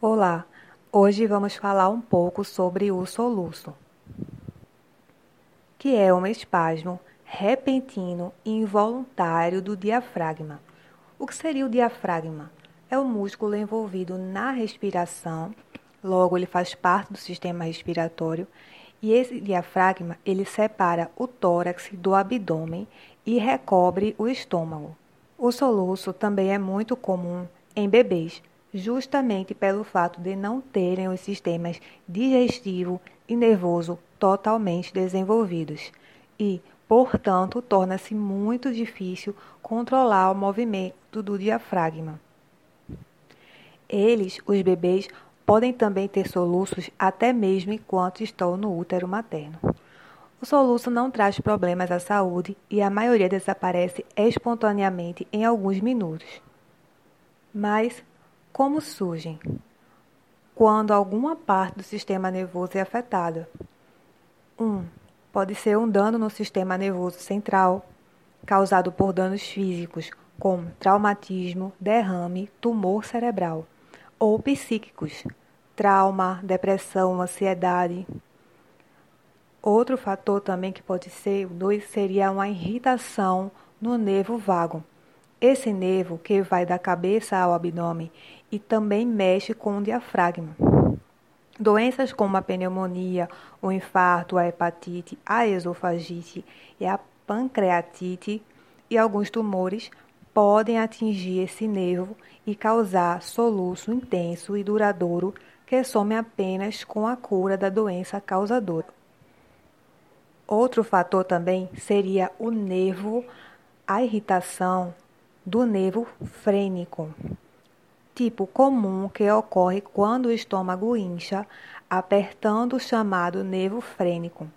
Olá, hoje vamos falar um pouco sobre o soluço, que é um espasmo repentino e involuntário do diafragma. O que seria o diafragma? É o músculo envolvido na respiração, logo ele faz parte do sistema respiratório, e esse diafragma ele separa o tórax do abdômen e recobre o estômago. O soluço também é muito comum em bebês, justamente pelo fato de não terem os sistemas digestivo e nervoso totalmente desenvolvidos e, portanto, torna-se muito difícil controlar o movimento do diafragma. Eles, os bebês, podem também ter soluços até mesmo enquanto estão no útero materno. O soluço não traz problemas à saúde e a maioria desaparece espontaneamente em alguns minutos. Mas como surgem? Quando alguma parte do sistema nervoso é afetada. 1. Um, pode ser um dano no sistema nervoso central, causado por danos físicos, como traumatismo, derrame, tumor cerebral, ou psíquicos, trauma, depressão, ansiedade. Outro fator também que pode ser, o 2, seria uma irritação no nervo vago. Esse nervo que vai da cabeça ao abdômen e também mexe com o diafragma. Doenças como a pneumonia, o infarto, a hepatite, a esofagite e a pancreatite e alguns tumores podem atingir esse nervo e causar soluço intenso e duradouro que some apenas com a cura da doença causadora. Outro fator também seria o nervo, a irritação do nervo frênico tipo comum que ocorre quando o estômago incha, apertando o chamado nervo frênico,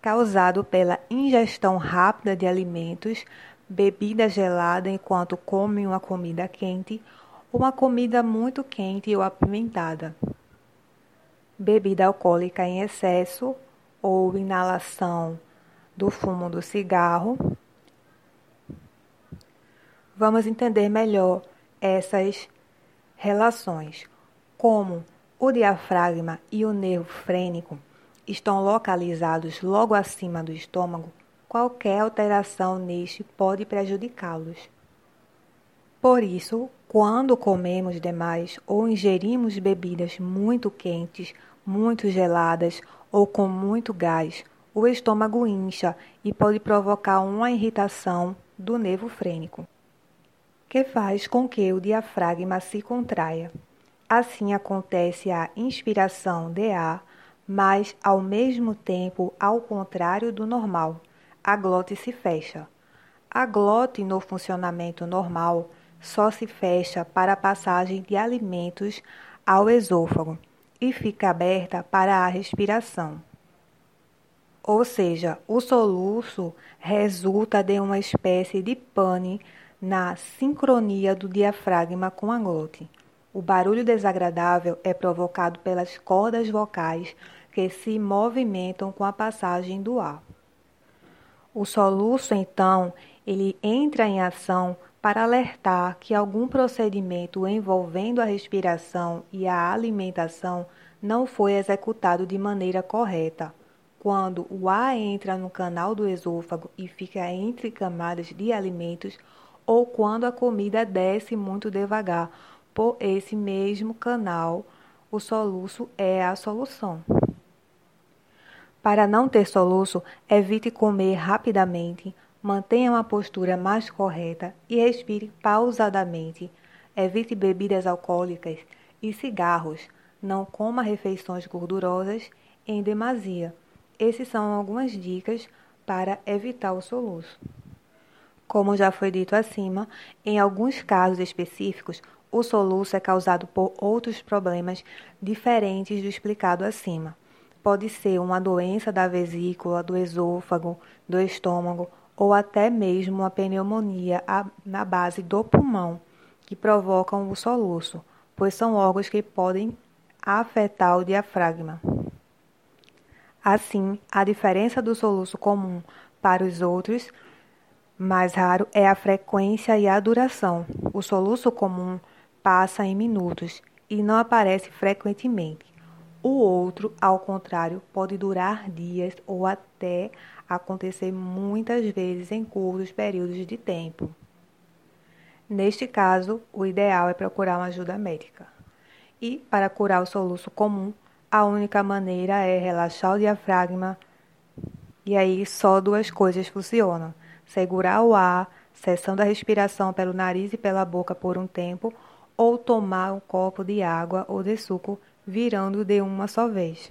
causado pela ingestão rápida de alimentos, bebida gelada enquanto come uma comida quente, ou uma comida muito quente ou apimentada. Bebida alcoólica em excesso ou inalação do fumo do cigarro. Vamos entender melhor essas relações, como o diafragma e o nervo frênico estão localizados logo acima do estômago, qualquer alteração neste pode prejudicá-los. Por isso, quando comemos demais ou ingerimos bebidas muito quentes, muito geladas ou com muito gás, o estômago incha e pode provocar uma irritação do nervo frênico que faz com que o diafragma se contraia. Assim acontece a inspiração de ar, mas ao mesmo tempo ao contrário do normal. A glote se fecha. A glote no funcionamento normal só se fecha para a passagem de alimentos ao esôfago e fica aberta para a respiração. Ou seja, o soluço resulta de uma espécie de pane na sincronia do diafragma com a glote. O barulho desagradável é provocado pelas cordas vocais que se movimentam com a passagem do ar. O soluço, então, ele entra em ação para alertar que algum procedimento envolvendo a respiração e a alimentação não foi executado de maneira correta. Quando o ar entra no canal do esôfago e fica entre camadas de alimentos, ou quando a comida desce muito devagar. Por esse mesmo canal, o soluço é a solução. Para não ter soluço, evite comer rapidamente, mantenha uma postura mais correta e respire pausadamente. Evite bebidas alcoólicas e cigarros. Não coma refeições gordurosas em demasia. Essas são algumas dicas para evitar o soluço. Como já foi dito acima, em alguns casos específicos, o soluço é causado por outros problemas diferentes do explicado acima. Pode ser uma doença da vesícula, do esôfago, do estômago ou até mesmo uma pneumonia na base do pulmão, que provocam o soluço, pois são órgãos que podem afetar o diafragma. Assim, a diferença do soluço comum para os outros mais raro é a frequência e a duração. O soluço comum passa em minutos, e não aparece frequentemente. O outro, ao contrário, pode durar dias ou até acontecer muitas vezes em curtos períodos de tempo. Neste caso, o ideal é procurar uma ajuda médica. E, para curar o soluço comum, a única maneira é relaxar o diafragma. E aí só duas coisas funcionam: segurar o ar, cessando a respiração pelo nariz e pela boca por um tempo, ou tomar um copo de água ou de suco virando de uma só vez.